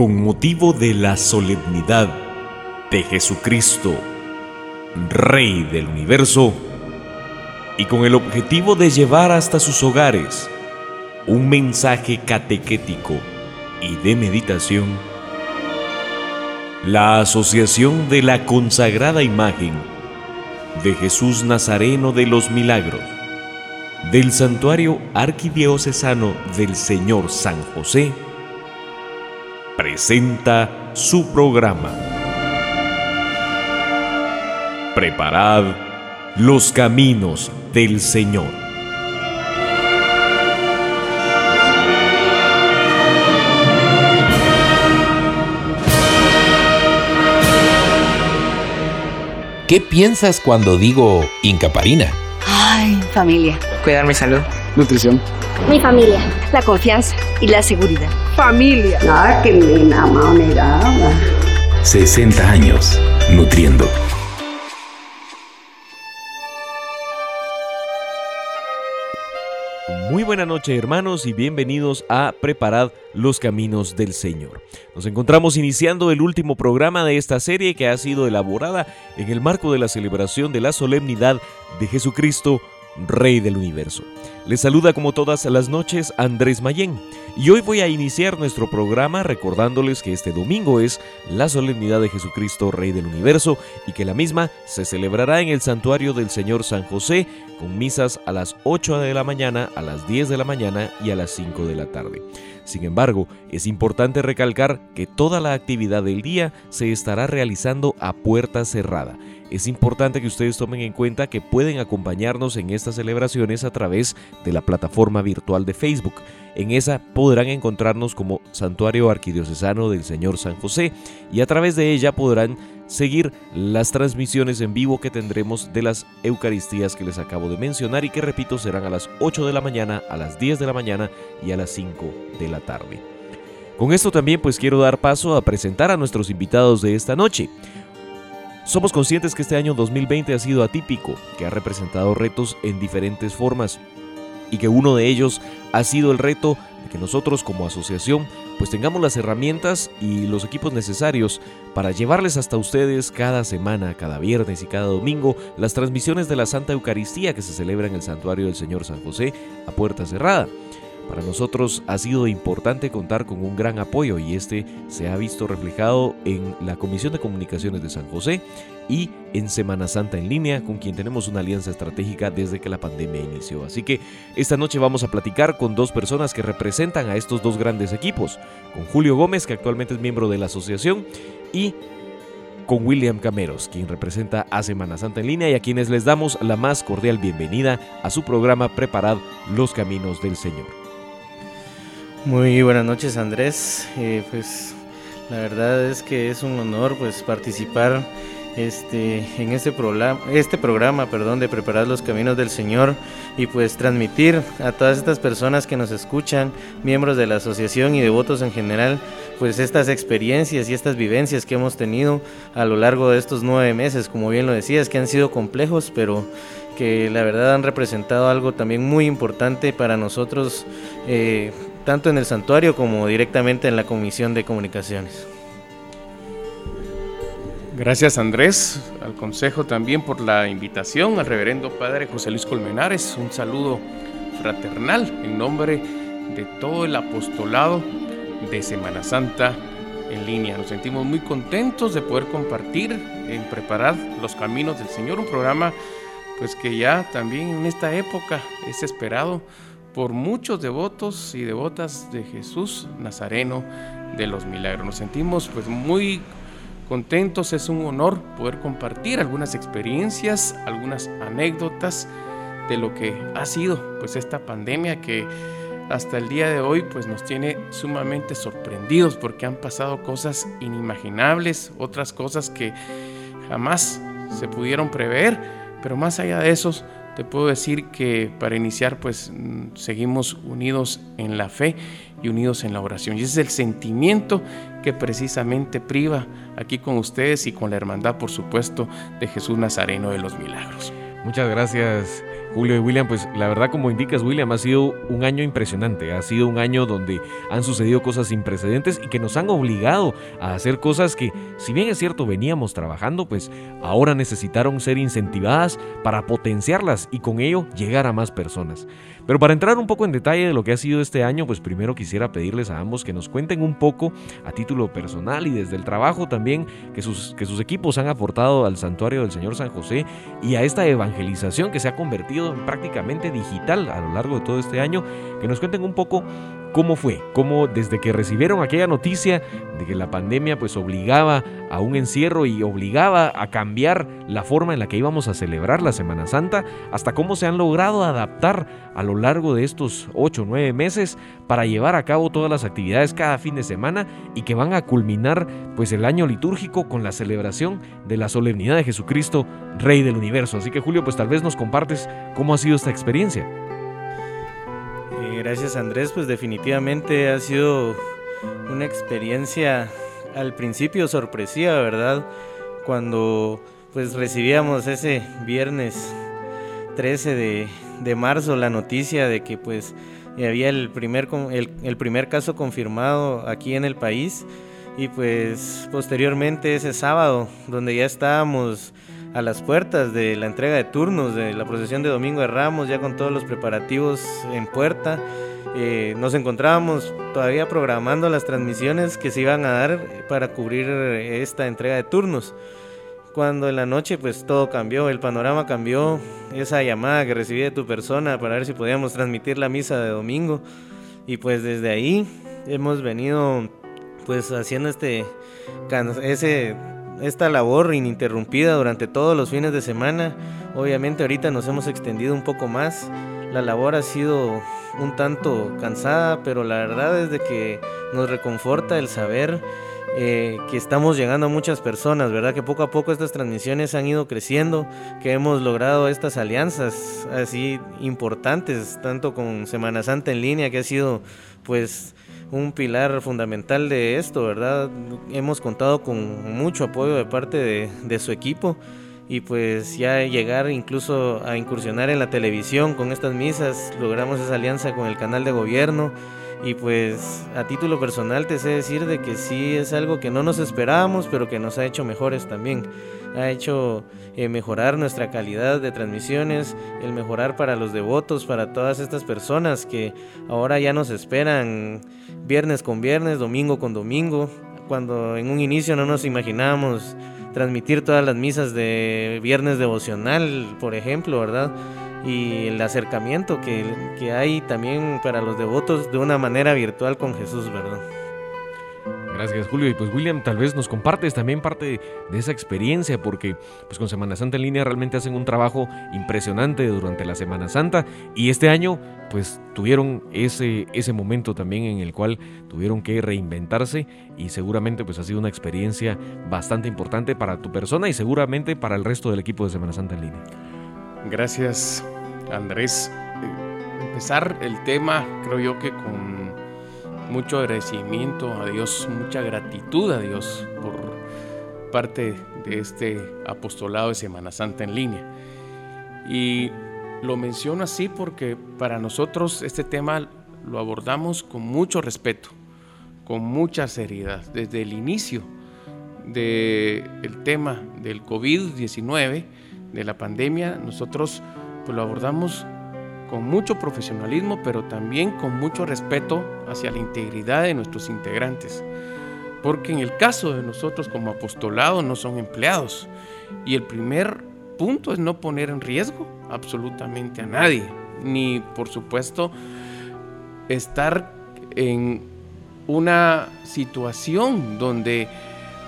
con motivo de la solemnidad de Jesucristo, Rey del universo, y con el objetivo de llevar hasta sus hogares un mensaje catequético y de meditación, la Asociación de la Consagrada Imagen de Jesús Nazareno de los Milagros del Santuario Arquidiocesano del Señor San José presenta su programa. Preparad los caminos del Señor. ¿Qué piensas cuando digo incaparina? Ay, familia. Cuidar mi salud. Nutrición. Mi familia. La confianza y la seguridad. Familia. Ah, que me enamoraba. 60 años nutriendo. Muy buena noche hermanos y bienvenidos a Preparad los Caminos del Señor. Nos encontramos iniciando el último programa de esta serie que ha sido elaborada en el marco de la celebración de la solemnidad de Jesucristo, Rey del Universo. Les saluda como todas las noches Andrés Mayén y hoy voy a iniciar nuestro programa recordándoles que este domingo es la solemnidad de Jesucristo Rey del Universo y que la misma se celebrará en el santuario del Señor San José con misas a las 8 de la mañana, a las 10 de la mañana y a las 5 de la tarde. Sin embargo, es importante recalcar que toda la actividad del día se estará realizando a puerta cerrada es importante que ustedes tomen en cuenta que pueden acompañarnos en estas celebraciones a través de la plataforma virtual de Facebook. En esa podrán encontrarnos como Santuario Arquidiocesano del Señor San José y a través de ella podrán seguir las transmisiones en vivo que tendremos de las Eucaristías que les acabo de mencionar y que repito serán a las 8 de la mañana, a las 10 de la mañana y a las 5 de la tarde. Con esto también pues quiero dar paso a presentar a nuestros invitados de esta noche. Somos conscientes que este año 2020 ha sido atípico, que ha representado retos en diferentes formas y que uno de ellos ha sido el reto de que nosotros como asociación pues tengamos las herramientas y los equipos necesarios para llevarles hasta ustedes cada semana, cada viernes y cada domingo las transmisiones de la Santa Eucaristía que se celebra en el Santuario del Señor San José a puerta cerrada. Para nosotros ha sido importante contar con un gran apoyo y este se ha visto reflejado en la Comisión de Comunicaciones de San José y en Semana Santa en línea, con quien tenemos una alianza estratégica desde que la pandemia inició. Así que esta noche vamos a platicar con dos personas que representan a estos dos grandes equipos, con Julio Gómez, que actualmente es miembro de la asociación, y con William Cameros, quien representa a Semana Santa en línea y a quienes les damos la más cordial bienvenida a su programa Preparad los Caminos del Señor. Muy buenas noches Andrés, eh, pues la verdad es que es un honor pues participar este, en este programa, este programa perdón, de preparar los caminos del Señor y pues transmitir a todas estas personas que nos escuchan, miembros de la asociación y devotos en general, pues estas experiencias y estas vivencias que hemos tenido a lo largo de estos nueve meses, como bien lo decías, que han sido complejos, pero que la verdad han representado algo también muy importante para nosotros. Eh, tanto en el santuario como directamente en la Comisión de Comunicaciones. Gracias Andrés, al Consejo también por la invitación, al Reverendo Padre José Luis Colmenares, un saludo fraternal en nombre de todo el apostolado de Semana Santa en línea. Nos sentimos muy contentos de poder compartir en preparar los caminos del Señor, un programa pues que ya también en esta época es esperado por muchos devotos y devotas de Jesús Nazareno de los Milagros. Nos sentimos pues muy contentos, es un honor poder compartir algunas experiencias, algunas anécdotas de lo que ha sido pues esta pandemia que hasta el día de hoy pues nos tiene sumamente sorprendidos porque han pasado cosas inimaginables, otras cosas que jamás se pudieron prever, pero más allá de esos te puedo decir que para iniciar pues mm, seguimos unidos en la fe y unidos en la oración. Y ese es el sentimiento que precisamente priva aquí con ustedes y con la hermandad, por supuesto, de Jesús Nazareno de los Milagros. Muchas gracias Julio y William, pues la verdad como indicas William, ha sido un año impresionante, ha sido un año donde han sucedido cosas sin precedentes y que nos han obligado a hacer cosas que, si bien es cierto, veníamos trabajando, pues ahora necesitaron ser incentivadas para potenciarlas y con ello llegar a más personas. Pero para entrar un poco en detalle de lo que ha sido este año, pues primero quisiera pedirles a ambos que nos cuenten un poco a título personal y desde el trabajo también que sus, que sus equipos han aportado al santuario del Señor San José y a esta evangelización que se ha convertido en prácticamente digital a lo largo de todo este año, que nos cuenten un poco cómo fue, cómo desde que recibieron aquella noticia de que la pandemia pues obligaba a un encierro y obligaba a cambiar la forma en la que íbamos a celebrar la Semana Santa, hasta cómo se han logrado adaptar a lo largo de estos 8 o 9 meses para llevar a cabo todas las actividades cada fin de semana y que van a culminar pues el año litúrgico con la celebración de la solemnidad de Jesucristo, Rey del Universo. Así que Julio, pues tal vez nos compartes cómo ha sido esta experiencia. Gracias Andrés, pues definitivamente ha sido una experiencia al principio sorpresiva, ¿verdad? Cuando pues recibíamos ese viernes 13 de, marzo la noticia de que pues había el primer, el primer caso confirmado aquí en el país y pues posteriormente ese sábado donde ya estábamos a las puertas de la entrega de turnos de la procesión de Domingo de Ramos, ya con todos los preparativos en puerta. Eh, nos encontrábamos todavía programando las transmisiones que se iban a dar para cubrir esta entrega de turnos. Cuando en la noche pues todo cambió, el panorama cambió, esa llamada que recibí de tu persona para ver si podíamos transmitir la misa de domingo y pues desde ahí hemos venido pues haciendo este ese esta labor ininterrumpida durante todos los fines de semana. Obviamente ahorita nos hemos extendido un poco más. La labor ha sido un tanto cansada, pero la verdad es de que nos reconforta el saber eh, que estamos llegando a muchas personas, ¿verdad? Que poco a poco estas transmisiones han ido creciendo, que hemos logrado estas alianzas así importantes, tanto con Semana Santa en línea, que ha sido pues un pilar fundamental de esto, ¿verdad? Hemos contado con mucho apoyo de parte de, su equipo y pues ya llegar incluso a incursionar en la televisión con estas misas, logramos esa alianza con el canal de gobierno y pues a título personal te sé decir de que sí es algo que no nos esperábamos, pero que nos ha hecho mejores también ha hecho eh, mejorar nuestra calidad de transmisiones, el mejorar para los devotos, para todas estas personas que ahora ya nos esperan viernes con viernes, domingo con domingo, cuando en un inicio no nos imaginábamos transmitir todas las misas de viernes devocional, por ejemplo, ¿verdad? Y el acercamiento que, que hay también para los devotos de una manera virtual con Jesús, ¿verdad? Gracias Julio. Y pues William, tal vez nos compartes también parte de esa experiencia porque pues con Semana Santa en línea realmente hacen un trabajo impresionante durante la Semana Santa y este año pues tuvieron ese, ese momento también en el cual tuvieron que reinventarse y seguramente pues ha sido una experiencia bastante importante para tu persona y seguramente para el resto del equipo de Semana Santa en línea. Gracias Andrés. Eh, empezar el tema creo yo que con mucho agradecimiento a Dios, mucha gratitud a Dios por parte de este apostolado de Semana Santa en línea. Y lo menciono así porque para nosotros este tema lo abordamos con mucho respeto, con mucha seriedad. Desde el inicio del tema del COVID-19, de la pandemia, nosotros pues, lo abordamos con mucho profesionalismo, pero también con mucho respeto hacia la integridad de nuestros integrantes. Porque en el caso de nosotros como apostolado no son empleados. Y el primer punto es no poner en riesgo absolutamente a nadie. Ni, por supuesto, estar en una situación donde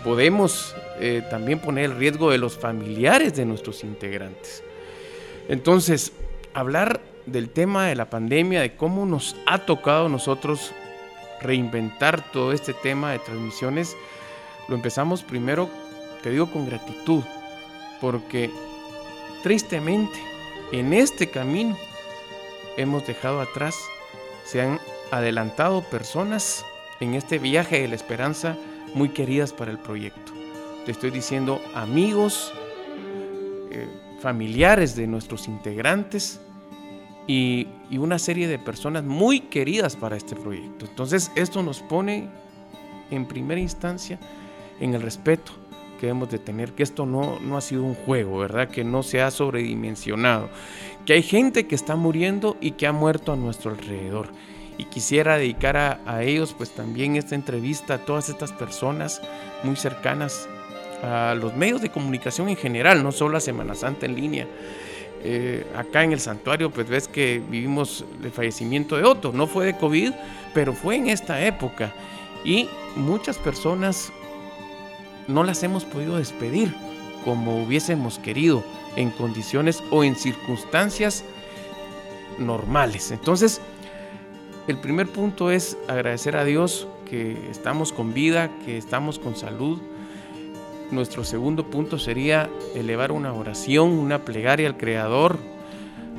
podemos eh, también poner el riesgo de los familiares de nuestros integrantes. Entonces, hablar del tema de la pandemia, de cómo nos ha tocado a nosotros reinventar todo este tema de transmisiones, lo empezamos primero, te digo, con gratitud, porque tristemente en este camino hemos dejado atrás, se han adelantado personas en este viaje de la esperanza muy queridas para el proyecto. Te estoy diciendo amigos, eh, familiares de nuestros integrantes, y, una serie de personas muy queridas para este proyecto. Entonces esto nos pone en primera instancia en el respeto que debemos de tener, que esto no, no ha sido un juego, ¿verdad? Que no se ha sobredimensionado, que hay gente que está muriendo y que ha muerto a nuestro alrededor. Y quisiera dedicar a, a ellos pues también esta entrevista a todas estas personas muy cercanas a los medios de comunicación en general, no solo a Semana Santa en línea. Eh, acá en el santuario, pues ves que vivimos el fallecimiento de Otto. No fue de COVID, pero fue en esta época. Y muchas personas no las hemos podido despedir como hubiésemos querido, en condiciones o en circunstancias normales. Entonces, el primer punto es agradecer a Dios que estamos con vida, que estamos con salud. Nuestro segundo punto sería elevar una oración, una plegaria al Creador,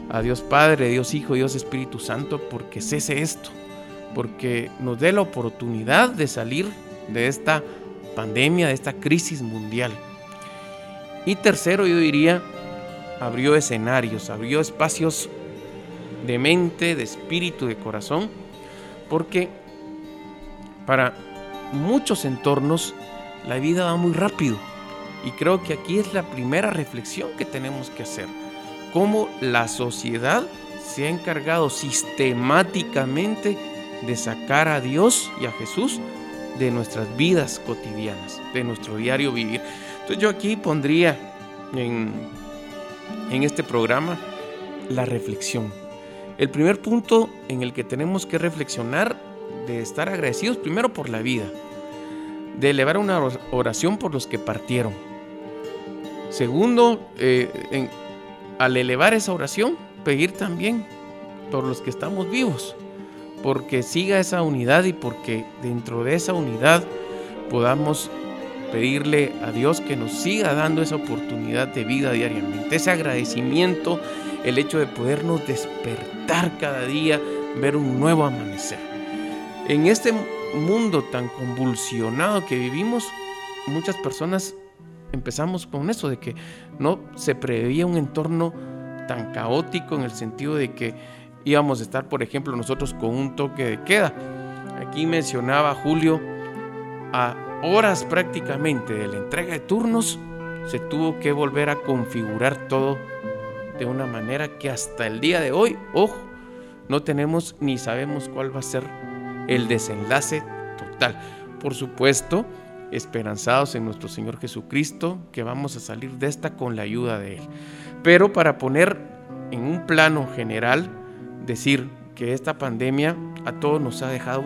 a Dios Padre, Dios Hijo, Dios Espíritu Santo, porque cese esto, porque nos dé la oportunidad de salir de esta pandemia, de esta crisis mundial. Y tercero, yo diría, abrió escenarios, abrió espacios de mente, de espíritu, de corazón, porque para muchos entornos la vida va muy rápido. Y creo que aquí es la primera reflexión que tenemos que hacer. Cómo la sociedad se ha encargado sistemáticamente de sacar a Dios y a Jesús de nuestras vidas cotidianas, de nuestro diario vivir. Entonces yo aquí pondría en, en este programa la reflexión. El primer punto en el que tenemos que reflexionar de estar agradecidos primero por la vida, de elevar una oración por los que partieron. Segundo, eh, al elevar esa oración, pedir también por los que estamos vivos, porque siga esa unidad y porque dentro de esa unidad podamos pedirle a Dios que nos siga dando esa oportunidad de vida diariamente, ese agradecimiento, el hecho de podernos despertar cada día, ver un nuevo amanecer. En este mundo tan convulsionado que vivimos, muchas personas empezamos con eso, de que no se preveía un entorno tan caótico en el sentido de que íbamos a estar, por ejemplo, nosotros con un toque de queda. Aquí mencionaba Julio, a horas prácticamente de la entrega de turnos, se tuvo que volver a configurar todo de una manera que hasta el día de hoy, ojo, no tenemos ni sabemos cuál va a ser el desenlace total. Por supuesto, esperanzados en nuestro Señor Jesucristo, que vamos a salir de esta con la ayuda de Él. Pero para poner en un plano general, decir que esta pandemia a todos nos ha dejado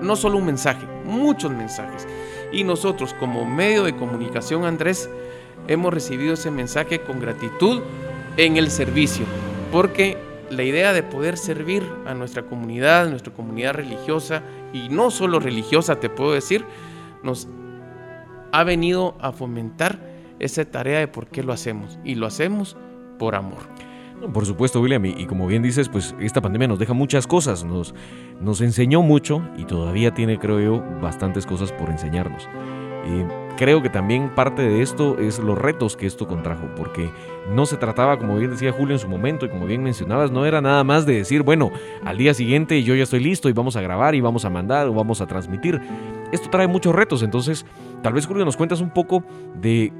no solo un mensaje, muchos mensajes. Y nosotros como medio de comunicación, Andrés, hemos recibido ese mensaje con gratitud en el servicio, porque la idea de poder servir a nuestra comunidad, nuestra comunidad religiosa, y no solo religiosa, te puedo decir, nos ha venido a fomentar esa tarea de por qué lo hacemos. Y lo hacemos por amor. Por supuesto, William, y, como bien dices, pues esta pandemia nos deja muchas cosas, nos, nos enseñó mucho y todavía tiene, creo yo, bastantes cosas por enseñarnos. Y creo que también parte de esto es los retos que esto contrajo, porque no se trataba, como bien decía Julio en su momento y como bien mencionabas, no era nada más de decir, bueno, al día siguiente yo ya estoy listo y vamos a grabar y vamos a mandar o vamos a transmitir. Esto trae muchos retos, entonces tal vez Julio nos cuentas un poco de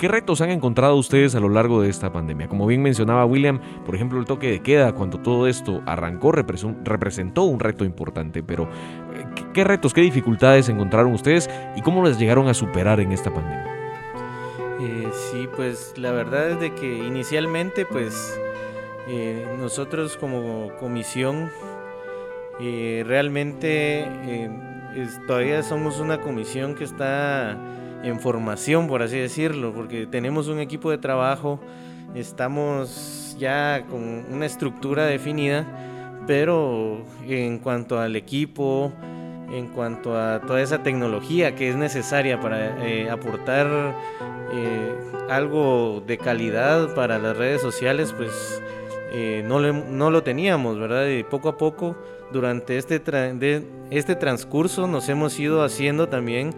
¿Qué retos han encontrado ustedes a lo largo de esta pandemia? Como bien mencionaba William, por ejemplo, el toque de queda, cuando todo esto arrancó, representó un reto importante, pero eh, ¿qué retos, qué dificultades encontraron ustedes y cómo las llegaron a superar en esta pandemia? Eh, sí, pues la verdad es de que inicialmente, pues eh, nosotros como comisión realmente todavía somos una comisión que está en formación, por así decirlo, porque tenemos un equipo de trabajo, estamos ya con una estructura definida, pero en cuanto al equipo, en cuanto a toda esa tecnología que es necesaria para eh, aportar eh, algo de calidad para las redes sociales, pues eh, no, no, lo teníamos, ¿verdad? Y poco a poco, durante este, de, este transcurso, nos hemos ido haciendo también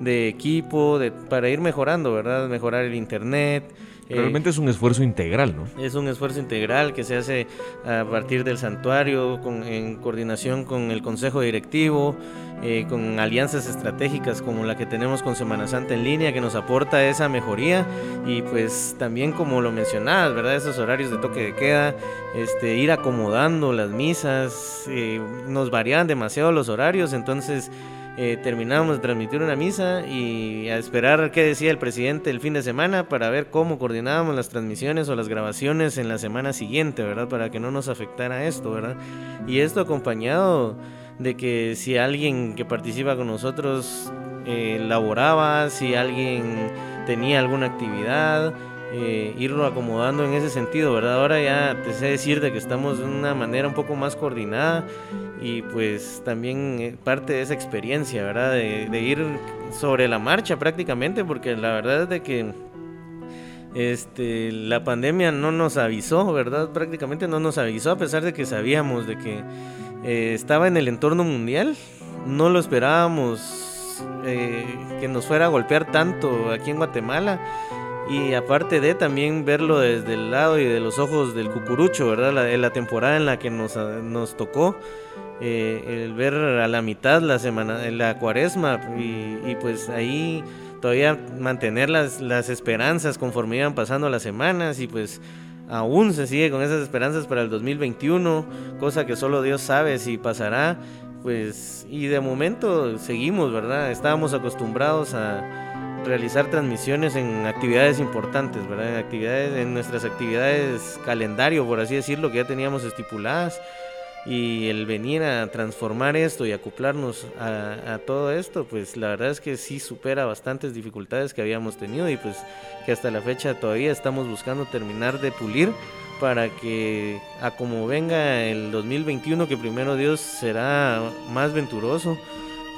de equipo, de, para ir mejorando, ¿verdad? Mejorar el internet, Realmente es un esfuerzo integral, ¿no? Es un esfuerzo integral que se hace a partir del santuario, con, en coordinación con el Consejo Directivo, eh, con alianzas estratégicas como la que tenemos con Semana Santa en línea, que nos aporta esa mejoría y pues también como lo mencionabas, ¿verdad? Esos horarios de toque de queda, este, ir acomodando las misas, eh, nos varían demasiado los horarios, entonces eh, terminamos de transmitir una misa y a esperar qué decía el presidente el fin de semana para ver cómo coordinábamos las transmisiones o las grabaciones en la semana siguiente, ¿verdad? Para que no nos afectara esto, ¿verdad? Y esto acompañado de que si alguien que participa con nosotros eh, laboraba, si alguien tenía alguna actividad, eh, irlo acomodando en ese sentido, ¿verdad? Ahora ya te sé decir de que estamos de una manera un poco más coordinada y pues también eh, parte de esa experiencia, ¿verdad? De, ir sobre la marcha prácticamente, porque la verdad es de que este, la pandemia no nos avisó, ¿verdad? Prácticamente no nos avisó, a pesar de que sabíamos de que eh, estaba en el entorno mundial, no lo esperábamos que nos fuera a golpear tanto aquí en Guatemala y aparte de también verlo desde el lado y de los ojos del cucurucho, ¿verdad? La, temporada en la que nos, nos tocó, eh, el ver a la mitad la semana, la cuaresma y, pues ahí todavía mantener las, las esperanzas conforme iban pasando las semanas y pues aún se sigue con esas esperanzas para el 2021, cosa que solo Dios sabe si pasará, pues y de momento seguimos, ¿verdad? Estábamos acostumbrados a realizar transmisiones en actividades importantes, ¿verdad? En actividades, en nuestras actividades calendario, por así decirlo, que ya teníamos estipuladas. Y el venir a transformar esto y acoplarnos a, todo esto, pues la verdad es que sí supera bastantes dificultades que habíamos tenido y pues que hasta la fecha todavía estamos buscando terminar de pulir para que a como venga el 2021, que primero Dios será más venturoso,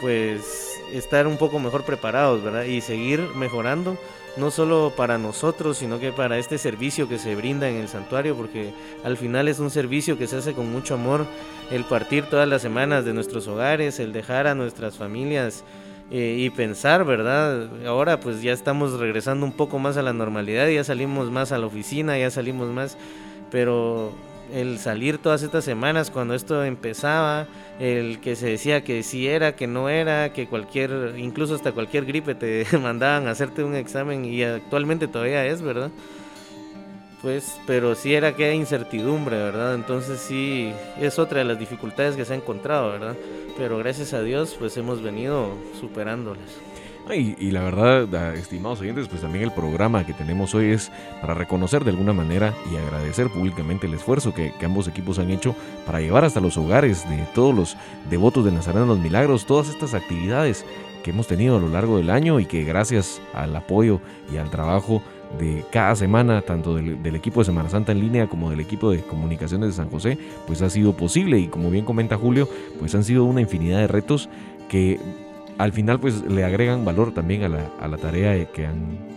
pues estar un poco mejor preparados, ¿verdad? Y seguir mejorando, no solo para nosotros, sino que para este servicio que se brinda en el santuario, porque al final es un servicio que se hace con mucho amor, el partir todas las semanas de nuestros hogares, el dejar a nuestras familias eh, y pensar, ¿verdad? Ahora pues ya estamos regresando un poco más a la normalidad, ya salimos más a la oficina, ya salimos más, pero el salir todas estas semanas cuando esto empezaba, el que se decía que sí era, que no era, que cualquier, incluso hasta cualquier gripe te mandaban hacerte un examen y actualmente todavía es, ¿verdad? Pues, pero sí era que incertidumbre, ¿verdad? Entonces sí, es otra de las dificultades que se ha encontrado, ¿verdad? Pero gracias a Dios, pues hemos venido superándolas. Y, la verdad, estimados oyentes, pues también el programa que tenemos hoy es para reconocer de alguna manera y agradecer públicamente el esfuerzo que, ambos equipos han hecho para llevar hasta los hogares de todos los devotos de Nazareno los Milagros todas estas actividades que hemos tenido a lo largo del año y que gracias al apoyo y al trabajo de cada semana, tanto del, del, equipo de Semana Santa en línea como del equipo de comunicaciones de San José, pues ha sido posible y como bien comenta Julio, pues han sido una infinidad de retos que al final pues le agregan valor también a la, a la tarea que,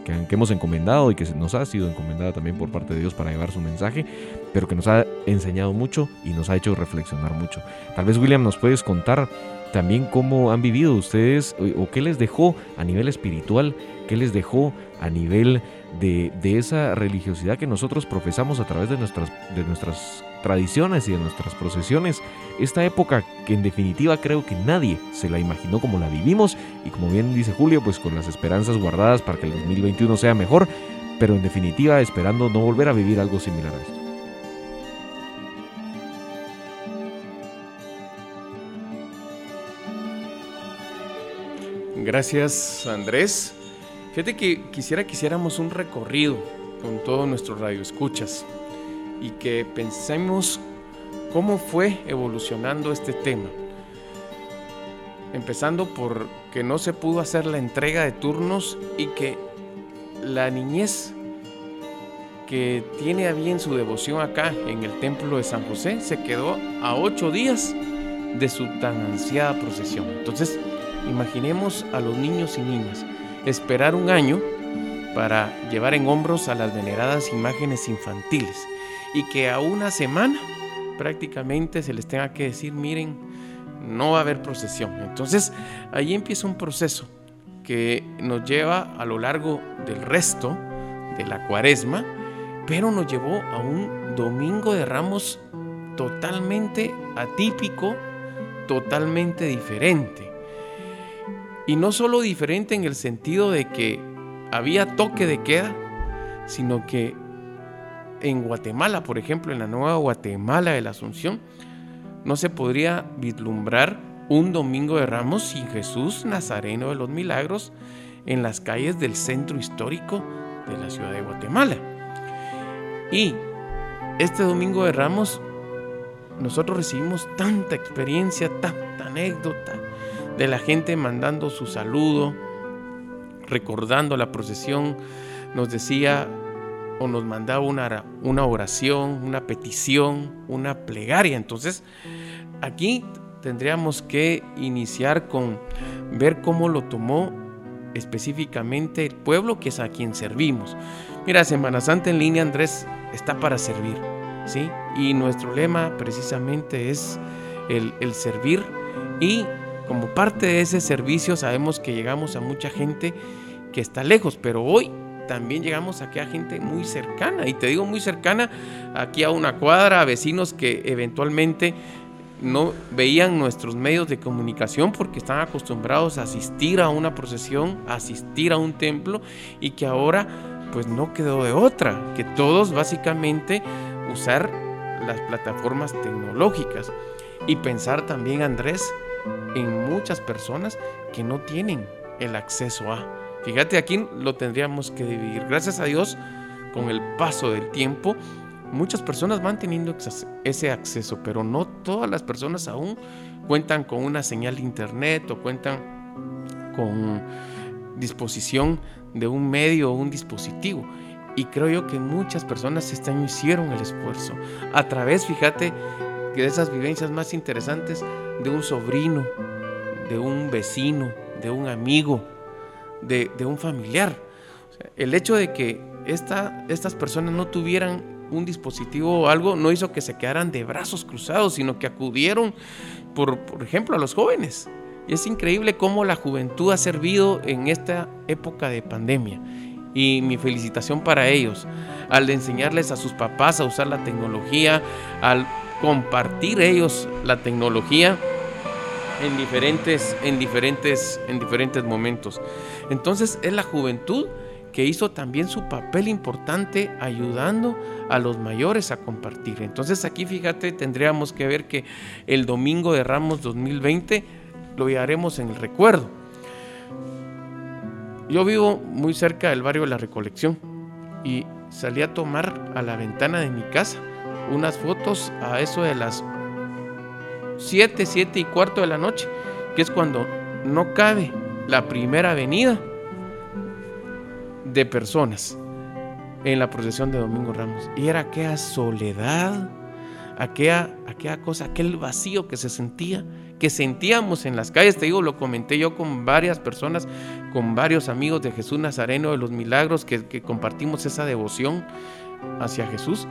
que, hemos encomendado y que nos ha sido encomendada también por parte de Dios para llevar su mensaje, pero que nos ha enseñado mucho y nos ha hecho reflexionar mucho. Tal vez William nos puedes contar también cómo han vivido ustedes o qué les dejó a nivel espiritual, qué les dejó a nivel de, de esa religiosidad que nosotros profesamos a través de nuestras, de nuestras tradiciones y de nuestras procesiones. Esta época que en definitiva creo que nadie se la imaginó como la vivimos y como bien dice Julio, pues con las esperanzas guardadas para que el 2021 sea mejor, pero en definitiva esperando no volver a vivir algo similar a esto. Gracias Andrés. Fíjate que quisiera que hiciéramos un recorrido con todos nuestros radioescuchas y que pensemos cómo fue evolucionando este tema. Empezando por que no se pudo hacer la entrega de turnos y que la niñez que tiene a bien su devoción acá en el templo de San José se quedó a ocho días de su tan ansiada procesión. Entonces, imaginemos a los niños y niñas esperar un año para llevar en hombros a las veneradas imágenes infantiles y que a una semana prácticamente se les tenga que decir, miren, no va a haber procesión. Entonces ahí empieza un proceso que nos lleva a lo largo del resto de la cuaresma, pero nos llevó a un domingo de ramos totalmente atípico, totalmente diferente. Y no solo diferente en el sentido de que había toque de queda, sino que en Guatemala, por ejemplo, en la nueva Guatemala de la Asunción, no se podría vislumbrar un domingo de ramos sin Jesús Nazareno de los Milagros en las calles del centro histórico de la ciudad de Guatemala. Y este domingo de ramos nosotros recibimos tanta experiencia, tanta anécdota de la gente mandando su saludo, recordando la procesión, nos decía o nos mandaba una, una oración, una petición, una plegaria. Entonces, aquí tendríamos que iniciar con ver cómo lo tomó específicamente el pueblo que es a quien servimos. Mira, Semana Santa en línea, Andrés, está para servir, ¿sí? Y nuestro lema precisamente es el, el servir y como parte de ese servicio sabemos que llegamos a mucha gente que está lejos, pero hoy también llegamos aquí a gente muy cercana, y te digo muy cercana, aquí a una cuadra, a vecinos que eventualmente no veían nuestros medios de comunicación porque están acostumbrados a asistir a una procesión, a asistir a un templo y que ahora pues no quedó de otra, que todos básicamente usar las plataformas tecnológicas y pensar también Andrés en muchas personas que no tienen el acceso a. Fíjate, aquí lo tendríamos que dividir. Gracias a Dios, con el paso del tiempo, muchas personas van teniendo ese acceso, pero no todas las personas aún cuentan con una señal de internet o cuentan con disposición de un medio o un dispositivo. Y creo yo que muchas personas este año hicieron el esfuerzo. A través, fíjate, de esas vivencias más interesantes de un sobrino, de un vecino, de un amigo, de, un familiar. el hecho de que esta, estas personas no tuvieran un dispositivo o algo no hizo que se quedaran de brazos cruzados, sino que acudieron, por, por ejemplo, a los jóvenes. Y es increíble cómo la juventud ha servido en esta época de pandemia. Y mi felicitación para ellos, al enseñarles a sus papás a usar la tecnología, al compartir ellos la tecnología en diferentes, en diferentes, en diferentes momentos. Entonces es la juventud que hizo también su papel importante ayudando a los mayores a compartir. Entonces aquí fíjate, tendríamos que ver que el domingo de Ramos 2020 lo llevaremos en el recuerdo. Yo vivo muy cerca del barrio de la Recolección y salí a tomar a la ventana de mi casa unas fotos a eso de las 7, 7 y cuarto de la noche, que es cuando no cabe la primera avenida de personas en la procesión de Domingo Ramos. Y era aquella soledad, aquella, aquella cosa, aquel vacío que se sentía, que sentíamos en las calles. Te digo, lo comenté yo con varias personas, con varios amigos de Jesús Nazareno de los Milagros, que, que compartimos esa devoción hacia Jesús.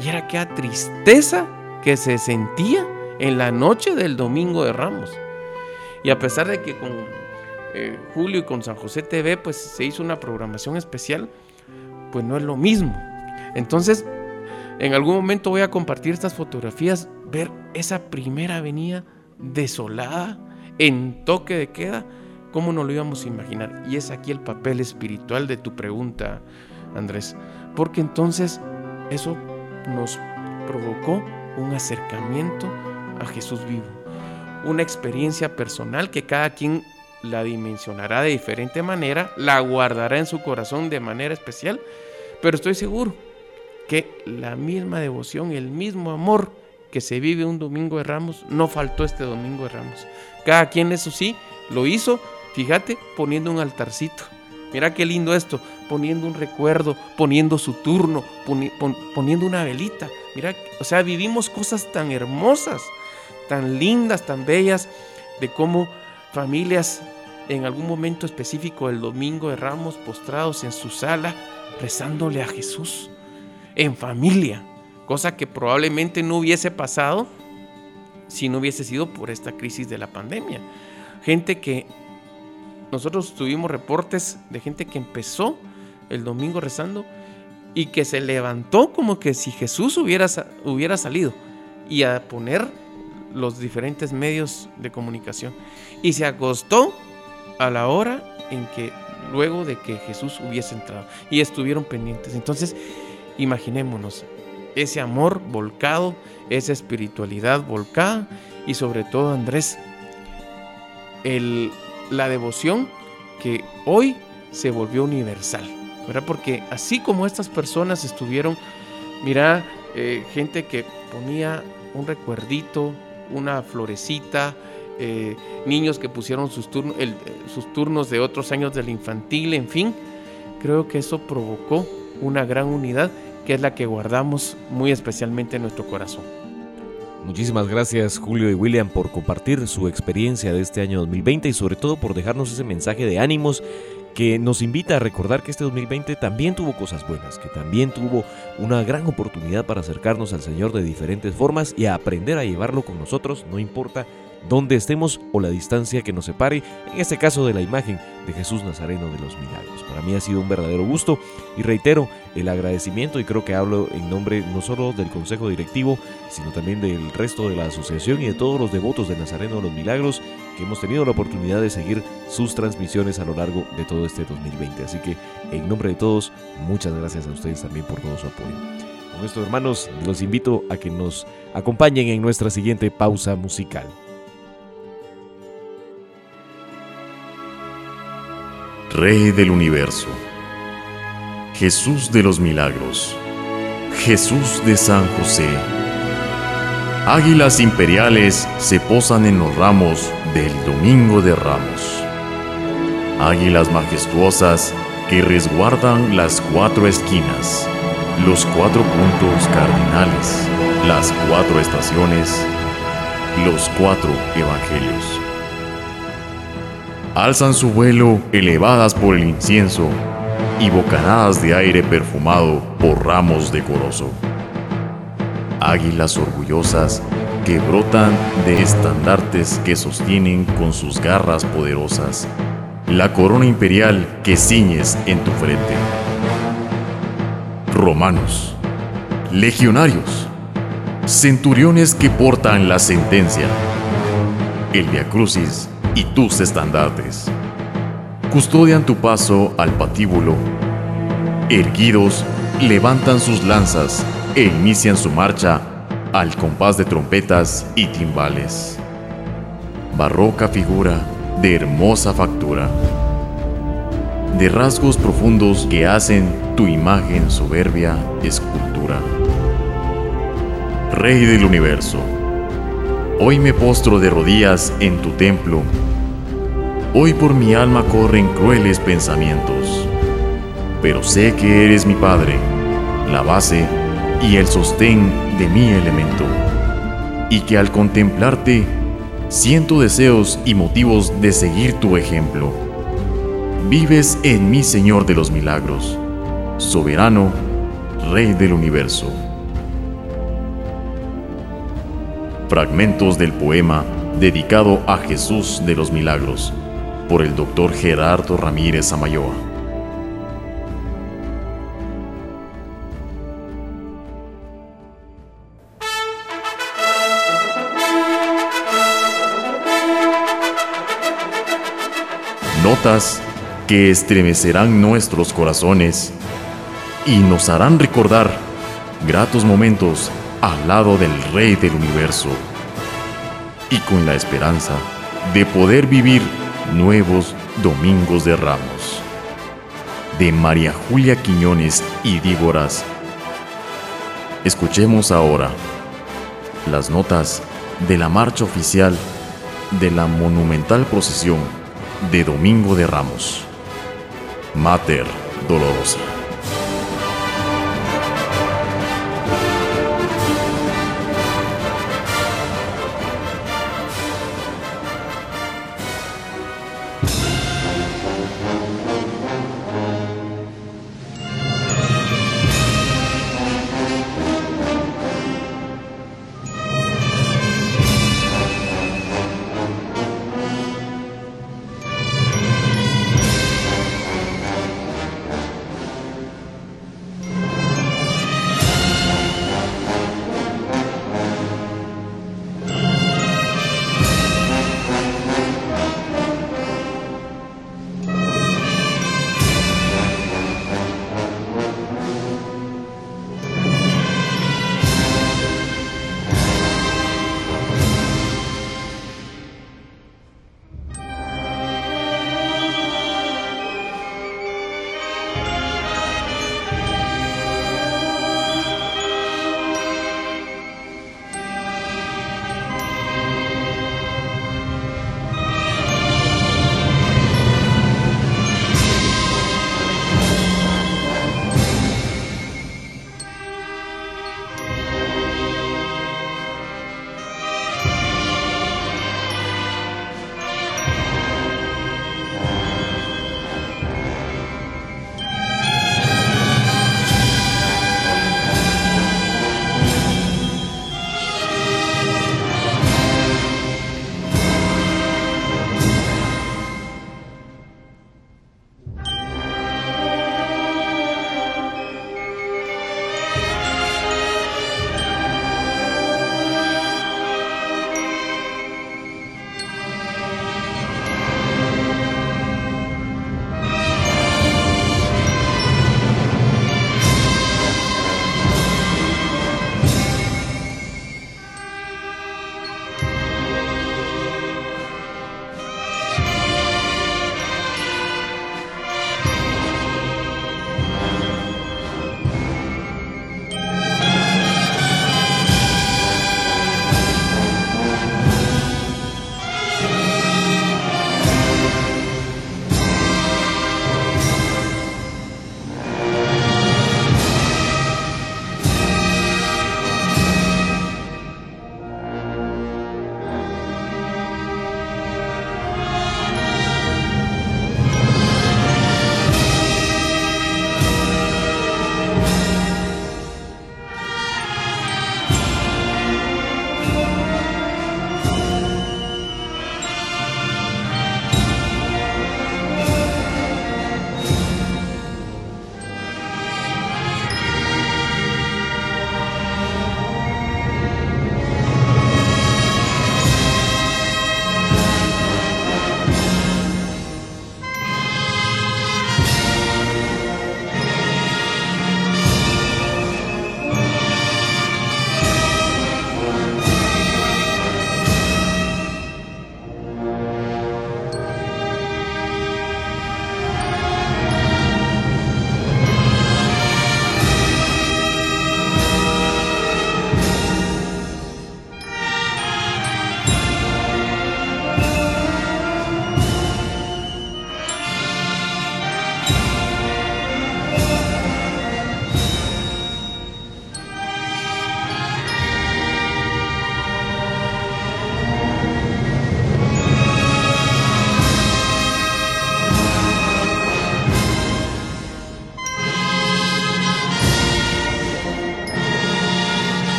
Y era aquella tristeza que se sentía en la noche del domingo de Ramos. Y a pesar de que con eh, Julio y con San José TV pues se hizo una programación especial, pues no es lo mismo. Entonces, en algún momento voy a compartir estas fotografías, ver esa primera avenida desolada, en toque de queda, ¿cómo no lo íbamos a imaginar? Y es aquí el papel espiritual de tu pregunta, Andrés. Porque entonces eso nos provocó un acercamiento a Jesús vivo. Una experiencia personal que cada quien la dimensionará de diferente manera, la guardará en su corazón de manera especial, pero estoy seguro que la misma devoción, el mismo amor que se vive un domingo de ramos, no faltó este domingo de ramos. Cada quien, eso sí, lo hizo, fíjate, poniendo un altarcito. Mira qué lindo esto, poniendo un recuerdo, poniendo su turno, poniendo una velita. Mira, o sea, vivimos cosas tan hermosas tan lindas, tan bellas, de cómo familias en algún momento específico del domingo de Ramos postrados en su sala, rezándole a Jesús, en familia, cosa que probablemente no hubiese pasado si no hubiese sido por esta crisis de la pandemia. Gente que nosotros tuvimos reportes de gente que empezó el domingo rezando y que se levantó como que si Jesús hubiera, hubiera salido y a poner los diferentes medios de comunicación. Y se acostó a la hora en que luego de que Jesús hubiese entrado y estuvieron pendientes. Entonces, imaginémonos ese amor volcado, esa espiritualidad volcada y sobre todo, Andrés, el, la devoción que hoy se volvió universal, ¿verdad? Porque así como estas personas estuvieron, mira, eh, gente que ponía un recuerdito, una florecita, eh, niños que pusieron sus, sus turnos de otros años del infantil, en fin, creo que eso provocó una gran unidad que es la que guardamos muy especialmente en nuestro corazón. Muchísimas gracias Julio y William por compartir su experiencia de este año 2020 y sobre todo por dejarnos ese mensaje de ánimos que nos invita a recordar que este 2020 también tuvo cosas buenas, que también tuvo una gran oportunidad para acercarnos al Señor de diferentes formas y aprender a llevarlo con nosotros, no importa donde estemos o la distancia que nos separe, en este caso de la imagen de Jesús Nazareno de los Milagros. Para mí ha sido un verdadero gusto y reitero el agradecimiento y creo que hablo en nombre no solo del Consejo Directivo, sino también del resto de la asociación y de todos los devotos de Nazareno de los Milagros que hemos tenido la oportunidad de seguir sus transmisiones a lo largo de todo este 2020. Así que en nombre de todos, muchas gracias a ustedes también por todo su apoyo. Con esto, hermanos, los invito a que nos acompañen en nuestra siguiente pausa musical. Rey del universo, Jesús de los milagros, Jesús de San José. Águilas imperiales se posan en los ramos del Domingo de Ramos. Águilas majestuosas que resguardan las cuatro esquinas, los cuatro puntos cardinales, las cuatro estaciones, los cuatro evangelios alzan su vuelo elevadas por el incienso y bocanadas de aire perfumado por ramos decoroso. Águilas orgullosas que brotan de estandartes que sostienen con sus garras poderosas la corona imperial que ciñes en tu frente. Romanos, legionarios, centuriones que portan la sentencia, el Via Crucis y tus estandartes. Custodian tu paso al patíbulo. Erguidos, levantan sus lanzas e inician su marcha al compás de trompetas y timbales. Barroca figura de hermosa factura. De rasgos profundos que hacen tu imagen soberbia escultura. Rey del universo, hoy me postro de rodillas en tu templo Hoy por mi alma corren crueles pensamientos, pero sé que eres mi Padre, la base y el sostén de mi elemento, y que al contemplarte siento deseos y motivos de seguir tu ejemplo. Vives en mi Señor de los milagros, soberano, Rey del universo. Fragmentos del poema dedicado a Jesús de los Milagros por el doctor Gerardo Ramírez Amayoa. Notas que estremecerán nuestros corazones y nos harán recordar gratos momentos al lado del Rey del Universo y con la esperanza de poder vivir Nuevos Domingos de Ramos. De María Julia Quiñones y Dígoras. Escuchemos ahora las notas de la marcha oficial de la monumental procesión de Domingo de Ramos. Mater Dolorosa.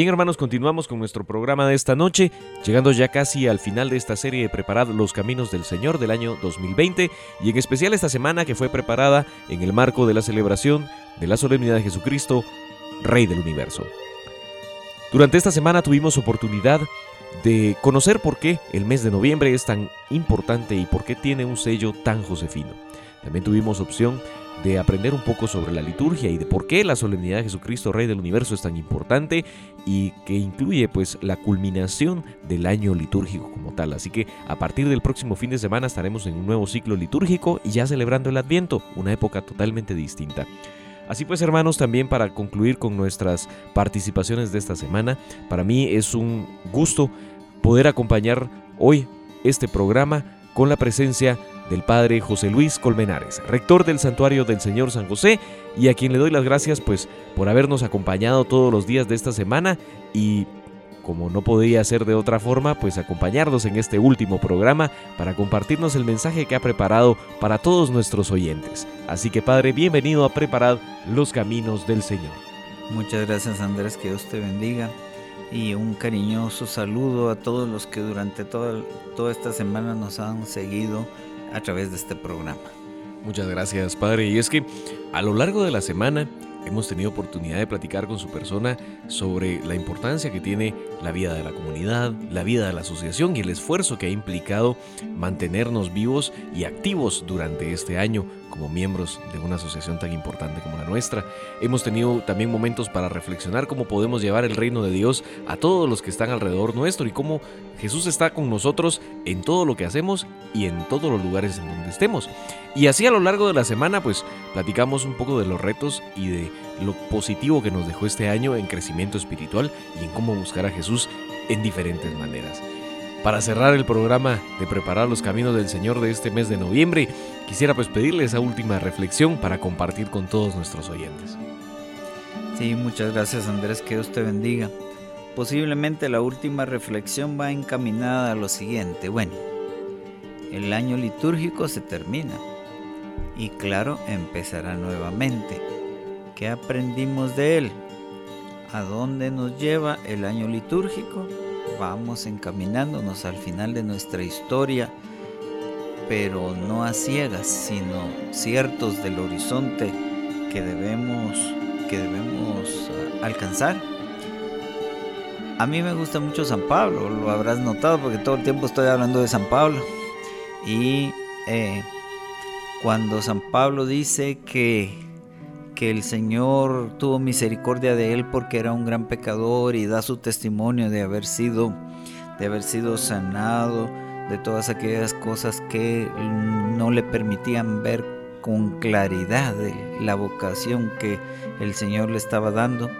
Bien hermanos, continuamos con nuestro programa de esta noche, llegando ya casi al final de esta serie de Preparad los Caminos del Señor del año 2020 y en especial esta semana que fue preparada en el marco de la celebración de la solemnidad de Jesucristo, Rey del Universo. Durante esta semana tuvimos oportunidad de conocer por qué el mes de noviembre es tan importante y por qué tiene un sello tan josefino. También tuvimos opción de aprender un poco sobre la liturgia y de por qué la solemnidad de Jesucristo Rey del Universo es tan importante y que incluye pues la culminación del año litúrgico como tal. Así que a partir del próximo fin de semana estaremos en un nuevo ciclo litúrgico y ya celebrando el Adviento, una época totalmente distinta. Así pues, hermanos, también para concluir con nuestras participaciones de esta semana, para mí es un gusto poder acompañar hoy este programa con la presencia del Padre José Luis Colmenares, rector del Santuario del Señor San José, y a quien le doy las gracias pues por habernos acompañado todos los días de esta semana y como no podía ser de otra forma, pues acompañarnos en este último programa para compartirnos el mensaje que ha preparado para todos nuestros oyentes. Así que Padre, bienvenido a Preparar los Caminos del Señor. Muchas gracias Andrés, que Dios te bendiga y un cariñoso saludo a todos los que durante toda, toda esta semana nos han seguido a través de este programa. Muchas gracias, Padre. Y es que a lo largo de la semana hemos tenido oportunidad de platicar con su persona sobre la importancia que tiene la vida de la comunidad, la vida de la asociación y el esfuerzo que ha implicado mantenernos vivos y activos durante este año como miembros de una asociación tan importante como la nuestra. Hemos tenido también momentos para reflexionar cómo podemos llevar el reino de Dios a todos los que están alrededor nuestro y cómo Jesús está con nosotros en todo lo que hacemos y en todos los lugares en donde estemos. Y así a lo largo de la semana pues platicamos un poco de los retos y de lo positivo que nos dejó este año en crecimiento espiritual y en cómo buscar a Jesús en diferentes maneras. Para cerrar el programa de preparar los caminos del Señor de este mes de noviembre, quisiera pues pedirle esa última reflexión para compartir con todos nuestros oyentes. Sí, muchas gracias Andrés, que Dios te bendiga. Posiblemente la última reflexión va encaminada a lo siguiente. Bueno, el año litúrgico se termina y claro, empezará nuevamente. ¿Qué aprendimos de él? ¿A dónde nos lleva el año litúrgico? Vamos encaminándonos al final de nuestra historia, pero no a ciegas, sino ciertos del horizonte que debemos, que debemos ah, alcanzar. A mí me gusta mucho San Pablo, lo habrás notado porque todo el tiempo estoy hablando de San Pablo. Y eh, cuando San Pablo dice que que el Señor tuvo misericordia de él porque era un gran pecador y da su testimonio de haber sido de haber sido sanado de todas aquellas cosas que no le permitían ver con claridad la vocación que el Señor le estaba dando.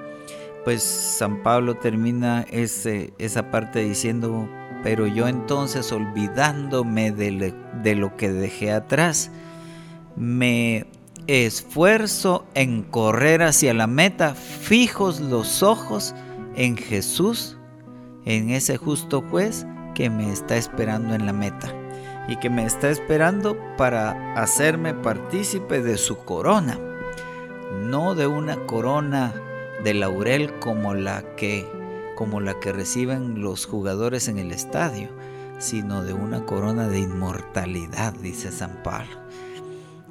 Pues San Pablo termina ese, esa parte diciendo, pero yo entonces olvidándome de, de lo que dejé atrás, me esfuerzo en correr hacia la meta, fijos los ojos en Jesús, en ese justo juez que me está esperando en la meta y que me está esperando para hacerme partícipe de su corona, no de una corona de laurel como la que como la que reciben los jugadores en el estadio, sino de una corona de inmortalidad, dice San Pablo.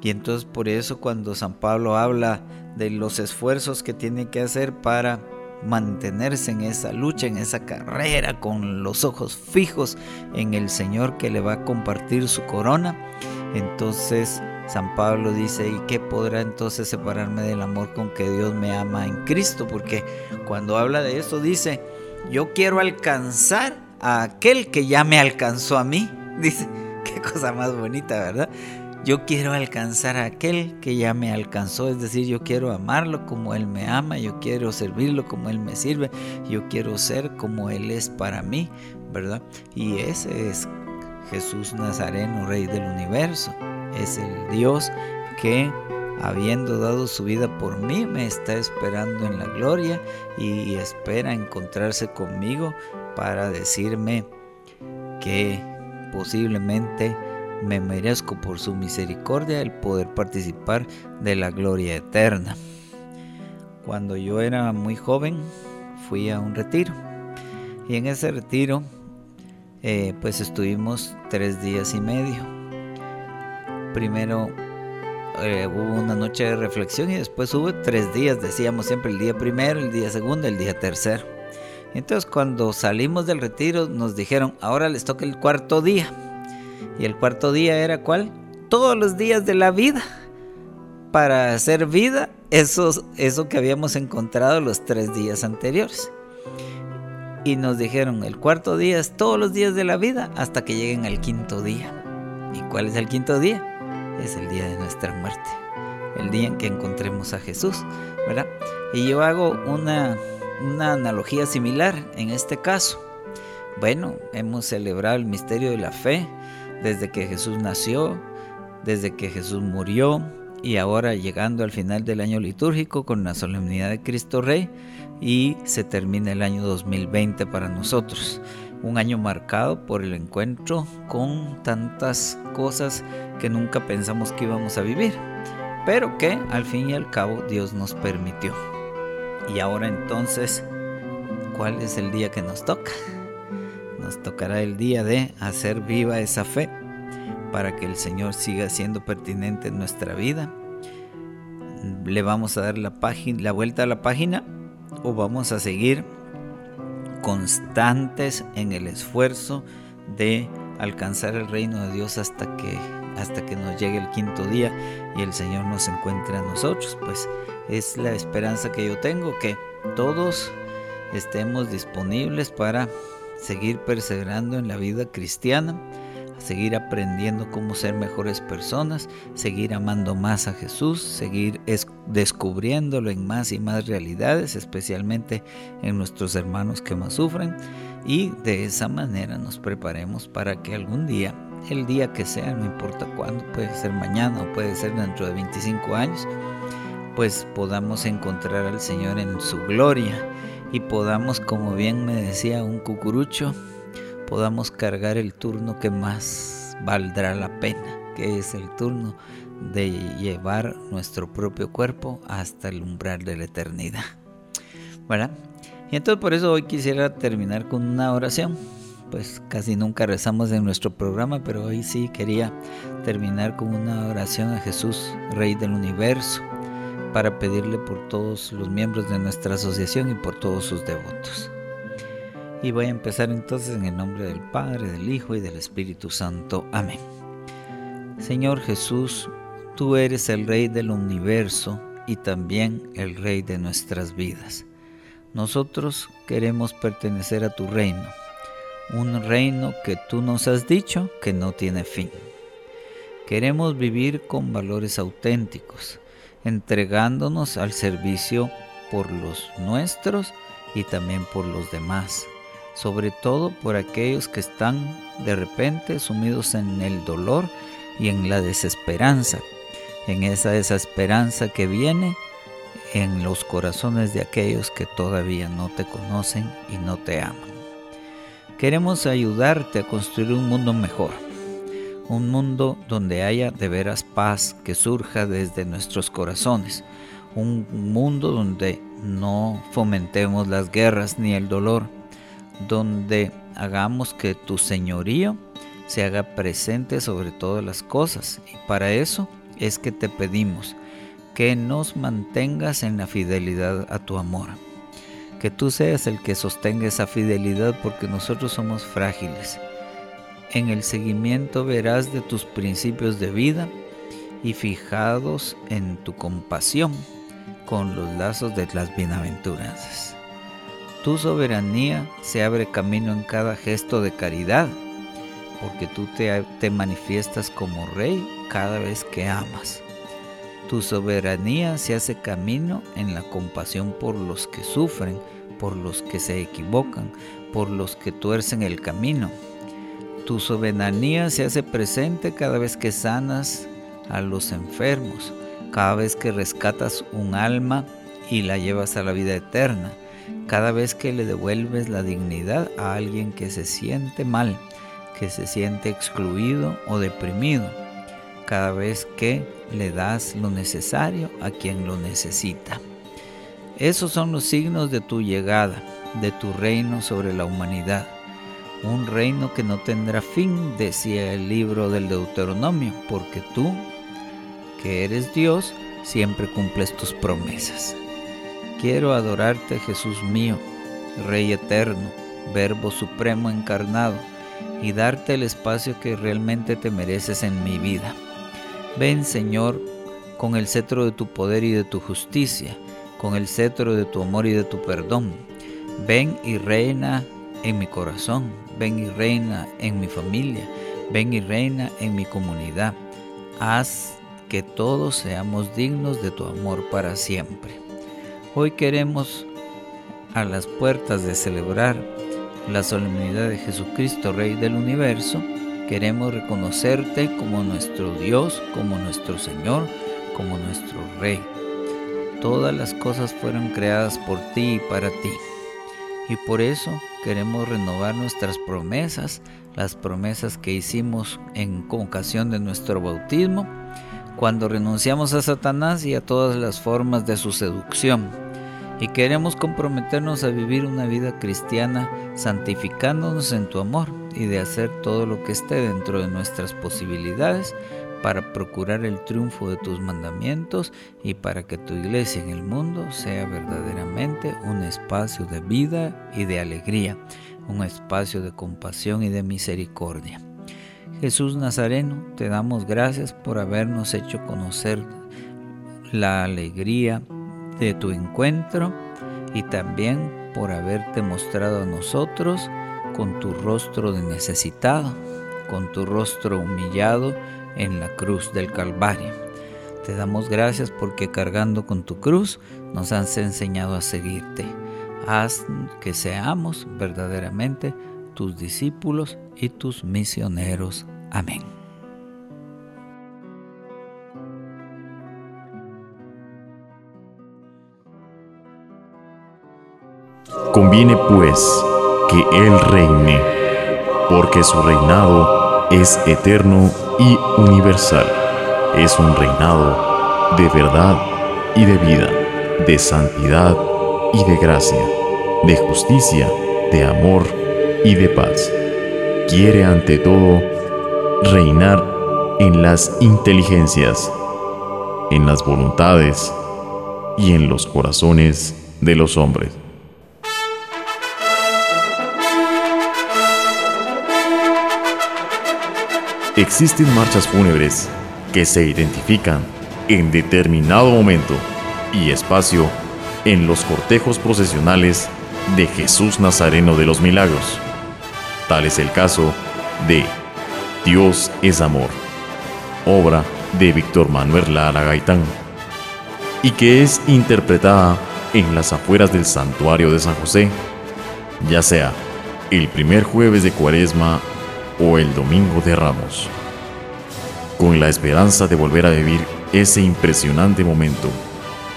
Y entonces por eso cuando San Pablo habla de los esfuerzos que tiene que hacer para mantenerse en esa lucha, en esa carrera, con los ojos fijos en el Señor que le va a compartir su corona, entonces San Pablo dice, ¿y qué podrá entonces separarme del amor con que Dios me ama en Cristo? Porque cuando habla de eso dice, yo quiero alcanzar a aquel que ya me alcanzó a mí. Dice, qué cosa más bonita, ¿verdad? Yo quiero alcanzar a aquel que ya me alcanzó, es decir, yo quiero amarlo como Él me ama, yo quiero servirlo como Él me sirve, yo quiero ser como Él es para mí, ¿verdad? Y ese es Jesús Nazareno, Rey del universo, es el Dios que habiendo dado su vida por mí, me está esperando en la gloria y espera encontrarse conmigo para decirme que posiblemente me merezco por su misericordia el poder participar de la gloria eterna. Cuando yo era muy joven, fui a un retiro. Y en ese retiro, eh, pues estuvimos tres días y medio. Primero eh, hubo una noche de reflexión y después hubo tres días, decíamos siempre el día primero, el día segundo, el día tercero. Entonces cuando salimos del retiro nos dijeron, ahora les toca el cuarto día. Y el cuarto día era cuál? Todos los días de la vida. Para hacer vida, eso, que habíamos encontrado los tres días anteriores. Y nos dijeron, el cuarto día es todos los días de la vida hasta que lleguen al quinto día. ¿Y cuál es el quinto día? Es el día de nuestra muerte. El día en que encontremos a Jesús, ¿verdad? Y yo hago una, una analogía similar en este caso. Bueno, hemos celebrado el misterio de la fe desde que Jesús nació, desde que Jesús murió y ahora llegando al final del año litúrgico con la solemnidad de Cristo Rey y se termina el año 2020 para nosotros. Un año marcado por el encuentro con tantas cosas que nunca pensamos que íbamos a vivir, pero que al fin y al cabo Dios nos permitió. Y ahora entonces, ¿cuál es el día que nos toca? Nos tocará el día de hacer viva esa fe para que el Señor siga siendo pertinente en nuestra vida. Le vamos a dar la, página, la vuelta a la página o vamos a seguir constantes en el esfuerzo de alcanzar el reino de Dios hasta que hasta que nos llegue el quinto día y el Señor nos encuentre a nosotros. Pues es la esperanza que yo tengo que todos estemos disponibles para seguir perseverando en la vida cristiana seguir aprendiendo cómo ser mejores personas, seguir amando más a Jesús, seguir descubriéndolo en más y más realidades, especialmente en nuestros hermanos que más sufren, y de esa manera nos preparemos para que algún día, el día que sea, no importa cuándo, puede ser mañana o puede ser dentro de 25 años, pues podamos encontrar al Señor en su gloria y podamos, como bien me decía un cucurucho, podamos cargar el turno que más valdrá la pena, que es el turno de llevar nuestro propio cuerpo hasta el umbral de la eternidad. ¿Verdad? Y entonces por eso hoy quisiera terminar con una oración. Pues casi nunca rezamos en nuestro programa, pero hoy sí quería terminar con una oración a Jesús, Rey del Universo, para pedirle por todos los miembros de nuestra asociación y por todos sus devotos. Y voy a empezar entonces en el nombre del Padre, del Hijo y del Espíritu Santo. Amén. Señor Jesús, tú eres el Rey del universo y también el Rey de nuestras vidas. Nosotros queremos pertenecer a tu reino, un reino que tú nos has dicho que no tiene fin. Queremos vivir con valores auténticos, entregándonos al servicio por los nuestros y también por los demás sobre todo por aquellos que están de repente sumidos en el dolor y en la desesperanza, en esa desesperanza que viene en los corazones de aquellos que todavía no te conocen y no te aman. Queremos ayudarte a construir un mundo mejor, un mundo donde haya de veras paz que surja desde nuestros corazones, un mundo donde no fomentemos las guerras ni el dolor, donde hagamos que tu señorío se haga presente sobre todas las cosas. Y para eso es que te pedimos que nos mantengas en la fidelidad a tu amor. Que tú seas el que sostenga esa fidelidad porque nosotros somos frágiles. En el seguimiento verás de tus principios de vida y fijados en tu compasión con los lazos de las bienaventuranzas. Tu soberanía se abre camino en cada gesto de caridad, porque tú te, manifiestas como rey cada vez que amas. Tu soberanía se hace camino en la compasión por los que sufren, por los que se equivocan, por los que tuercen el camino. Tu soberanía se hace presente cada vez que sanas a los enfermos, cada vez que rescatas un alma y la llevas a la vida eterna cada vez que le devuelves la dignidad a alguien que se siente mal, que se siente excluido o deprimido, cada vez que le das lo necesario a quien lo necesita. Esos son los signos de tu llegada de tu reino sobre la humanidad. Un reino que no tendrá fin, decía el libro del Deuteronomio, porque tú, que eres Dios, siempre cumples tus promesas. Quiero adorarte, Jesús mío, Rey eterno, Verbo supremo encarnado, y darte el espacio que realmente te mereces en mi vida. Ven, Señor, con el cetro de tu poder y de tu justicia, con el cetro de tu amor y de tu perdón. Ven y reina en mi corazón, ven y reina en mi familia, ven y reina en mi comunidad. Haz que todos seamos dignos de tu amor para siempre. Hoy queremos a las puertas de celebrar la solemnidad de Jesucristo, Rey del universo, queremos reconocerte como nuestro Dios, como nuestro Señor, como nuestro Rey. Todas las cosas fueron creadas por ti y para ti. Y por eso queremos renovar nuestras promesas, las promesas que hicimos en ocasión de nuestro bautismo, cuando renunciamos a Satanás y a todas las formas de su seducción. Y queremos comprometernos a vivir una vida cristiana santificándonos en tu amor y de hacer todo lo que esté dentro de nuestras posibilidades para procurar el triunfo de tus mandamientos y para que tu iglesia en el mundo sea verdaderamente un espacio de vida y de alegría, un espacio de compasión y de misericordia. Jesús Nazareno, te damos gracias por habernos hecho conocer la alegría de tu encuentro y también por haberte mostrado a nosotros con tu rostro de necesitado, con tu rostro humillado, en la cruz del Calvario. Te damos gracias porque cargando con tu cruz nos has enseñado a seguirte. Haz que seamos verdaderamente tus discípulos y tus misioneros. Amén. Conviene pues que Él reine, porque su reinado es eterno y universal. Es un reinado de verdad y de vida, de santidad y de gracia, de justicia, de amor y de paz. Quiere ante todo reinar en las inteligencias, en las voluntades y en los corazones de los hombres. Existen marchas fúnebres que se identifican en determinado momento y espacio en los cortejos procesionales de Jesús Nazareno de los Milagros. Tal es el caso de Dios es Amor, obra de Víctor Manuel Lara Gaitán, y que es interpretada en las afueras del santuario de San José, ya sea el primer jueves de Cuaresma o el Domingo de Ramos, con la esperanza de volver a vivir ese impresionante momento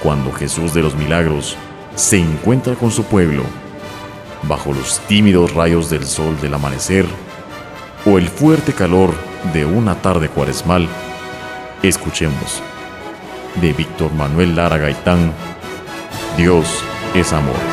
cuando Jesús de los Milagros se encuentra con su pueblo, bajo los tímidos rayos del sol del amanecer o el fuerte calor de una tarde cuaresmal, escuchemos de Víctor Manuel Lara Gaitán, Dios es amor.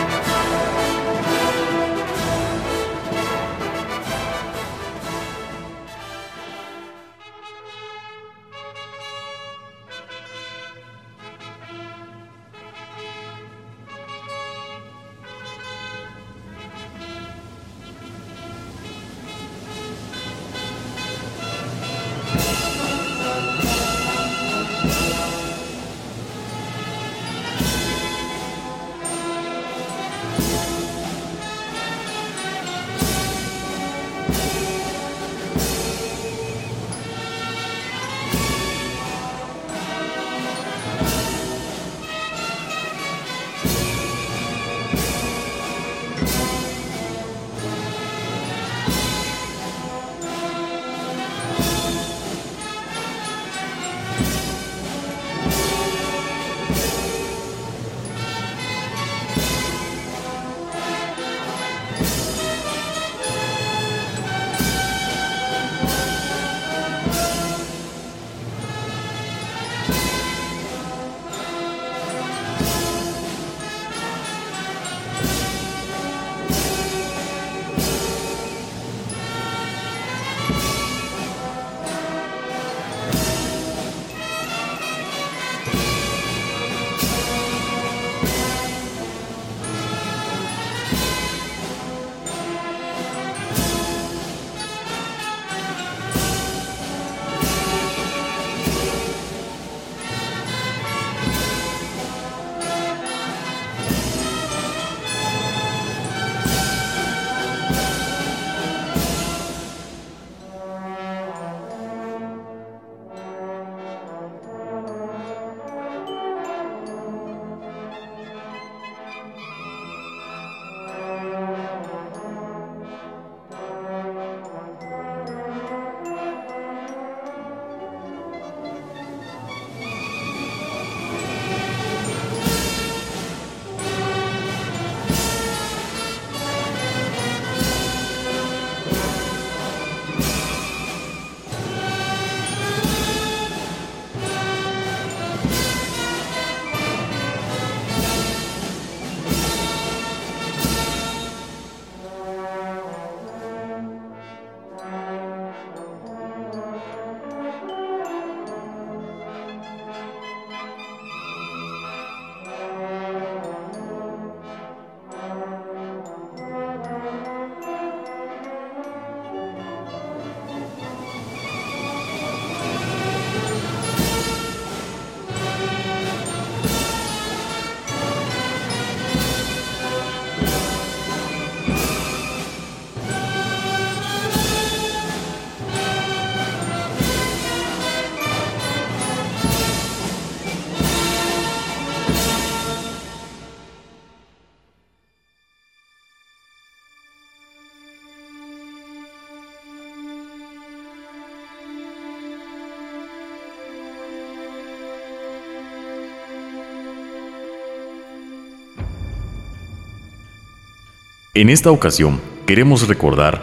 En esta ocasión queremos recordar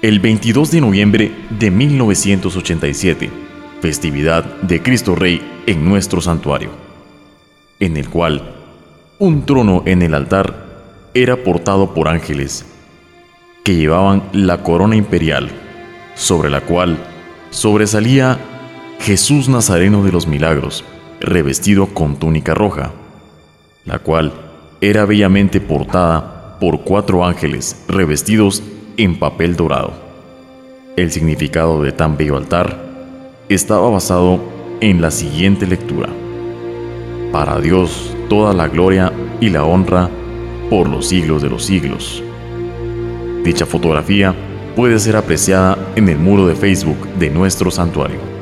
el 22 de noviembre de 1987, festividad de Cristo Rey en nuestro santuario, en el cual un trono en el altar era portado por ángeles que llevaban la corona imperial, sobre la cual sobresalía Jesús Nazareno de los Milagros, revestido con túnica roja, la cual era bellamente portada por cuatro ángeles revestidos en papel dorado. El significado de tan bello altar estaba basado en la siguiente lectura. Para Dios toda la gloria y la honra por los siglos de los siglos. Dicha fotografía puede ser apreciada en el muro de Facebook de nuestro santuario.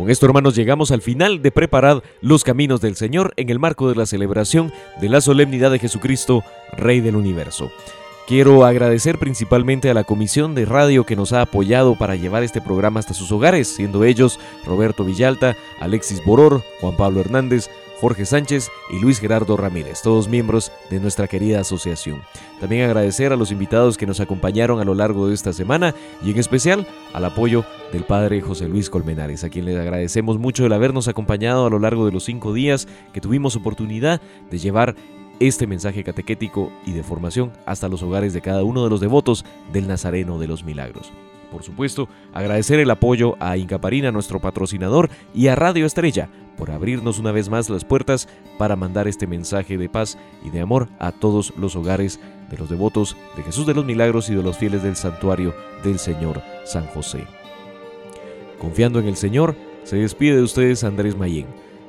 Con esto, hermanos, llegamos al final de preparar los caminos del Señor en el marco de la celebración de la solemnidad de Jesucristo, Rey del Universo. Quiero agradecer principalmente a la comisión de radio que nos ha apoyado para llevar este programa hasta sus hogares, siendo ellos Roberto Villalta, Alexis Boror, Juan Pablo Hernández, Jorge Sánchez y Luis Gerardo Ramírez, todos miembros de nuestra querida asociación. También agradecer a los invitados que nos acompañaron a lo largo de esta semana y en especial al apoyo del padre José Luis Colmenares, a quien le agradecemos mucho el habernos acompañado a lo largo de los cinco días que tuvimos oportunidad de llevar este mensaje catequético y de formación hasta los hogares de cada uno de los devotos del Nazareno de los Milagros. Por supuesto, agradecer el apoyo a Incaparina, nuestro patrocinador, y a Radio Estrella por abrirnos una vez más las puertas para mandar este mensaje de paz y de amor a todos los hogares de los devotos de Jesús de los Milagros y de los fieles del santuario del Señor San José. Confiando en el Señor, se despide de ustedes Andrés Mayén,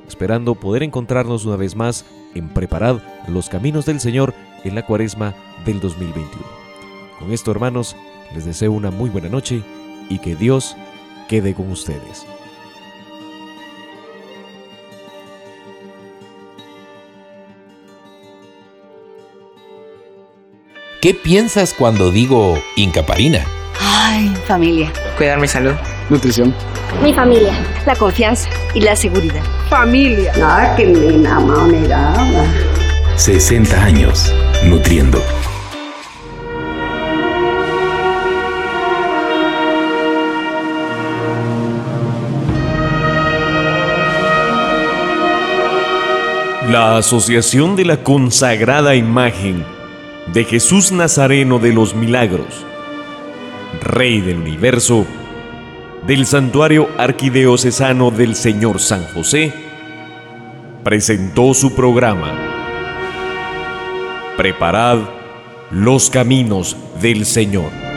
esperando poder encontrarnos una vez más en Preparad los Caminos del Señor en la cuaresma del 2021. Con esto, hermanos, les deseo una muy buena noche y que Dios quede con ustedes. ¿Qué piensas cuando digo incaparina? Ay, familia. Cuidar mi salud. Nutrición. Mi familia. La confianza y la seguridad. Familia. Ah, qué linda manera. 60 años nutriendo. La Asociación de la Consagrada Imagen de Jesús Nazareno de los Milagros, Rey del Universo, del Santuario Arquidiocesano del Señor San José, presentó su programa Preparad los caminos del Señor.